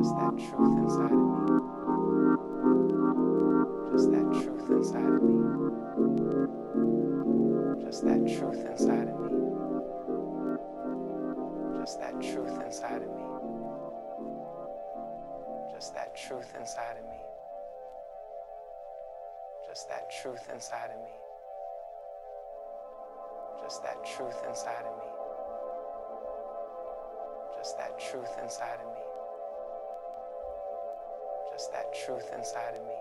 Just that truth inside of me. Just that truth inside of me. Just that truth inside of me. Just that truth inside of me. Just that truth inside of me. Just that truth inside of me. Just that truth inside of me. Just that truth inside of me just that truth inside of me.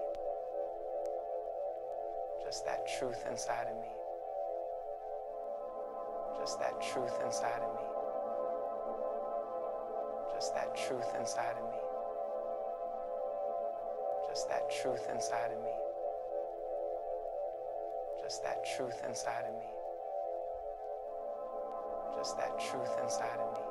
Just that truth inside of me. Just that truth inside of me. Just that truth inside of me. Just that truth inside of me. Just that truth inside of me. Just that truth inside of me.